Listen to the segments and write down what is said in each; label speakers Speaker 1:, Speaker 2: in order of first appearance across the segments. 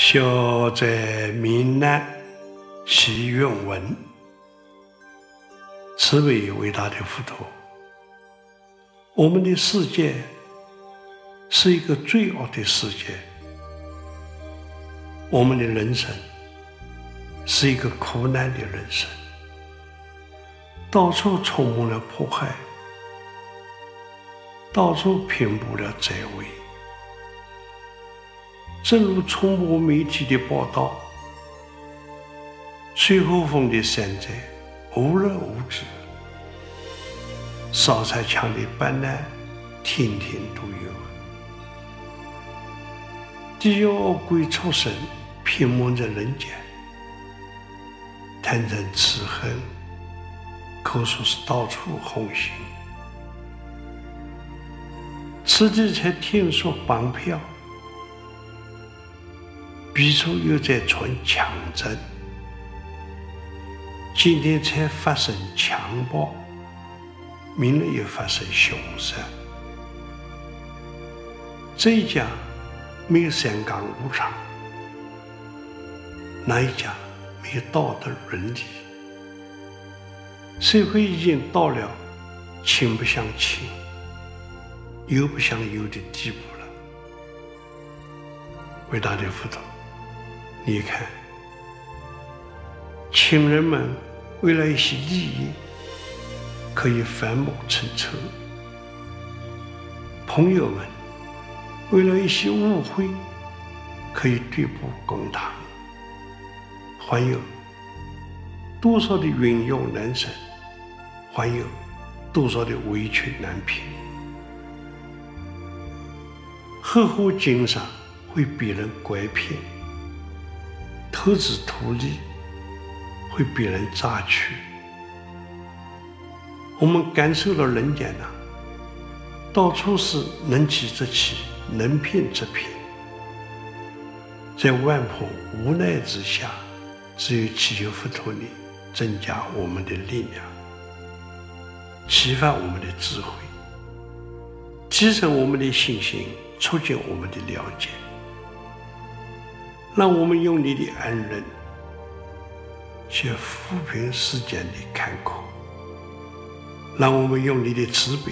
Speaker 1: 消灾免难祈愿文，慈悲伟大的佛陀，我们的世界是一个罪恶的世界，我们的人生是一个苦难的人生，到处充满了迫害，到处遍布了灾危。正如传播媒体的报道，随后丰的山寨无日无之，烧柴抢的办难天天都有，地狱恶鬼畜生遍满在人间，贪嗔痴恨，可说是到处横行。此地才听说绑票。彼处又在传强征，今天才发生强暴，明日又发生凶杀。这一家没有三纲五常，那一家没有道德伦理，社会已经到了亲不相亲、友不相友的地步了。伟大的辅导。你看，亲人们为了一些利益，可以反目成仇；朋友们为了一些误会，可以对簿公堂。还有多少的冤狱难伸，还有多少的委屈难平。合伙经商会被人拐骗。投资图利会被人榨取，我们感受了人间呐，到处是能欺则欺，能骗则骗，在万般无奈之下，只有祈求佛陀你增加我们的力量，启发我们的智慧，提升我们的信心，促进我们的了解。让我们用你的恩人去抚平世间的坎坷，让我们用你的慈悲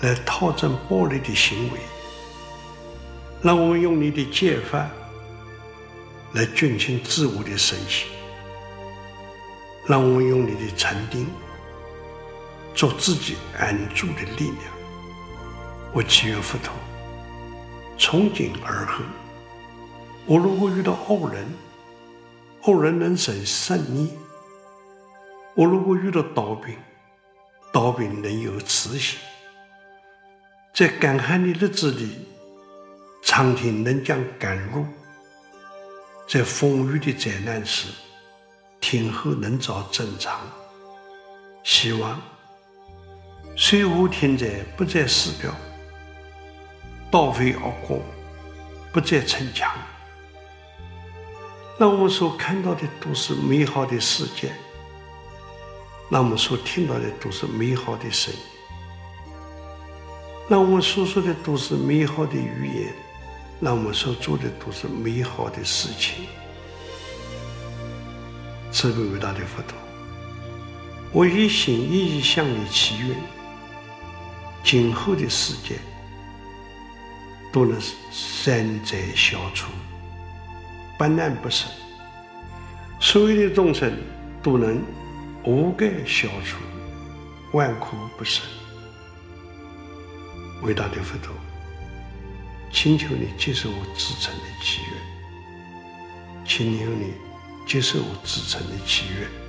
Speaker 1: 来讨正暴力的行为，让我们用你的戒法来军心自我的身心，让我们用你的禅定做自己安住的力量。我祈愿佛陀从今而后。我如果遇到恶人，恶人能生善念；我如果遇到刀兵，刀兵能有慈心。在干旱的日子里，苍天能降甘露；在风雨的灾难时，天后能找正常。希望水祸天灾不再死掉，盗匪恶国不再逞强。让我们所看到的都是美好的世界，让我们所听到的都是美好的声音，让我们所说的都是美好的语言，让我们所做的都是美好的事情。慈悲伟大的佛陀，我一心一意向你祈愿，今后的世界都能善哉消除。万难不生，所有的众生都能无盖消除，万苦不生。伟大的佛陀，请求你接受我至诚的祈愿，请求你接受我至诚的祈愿。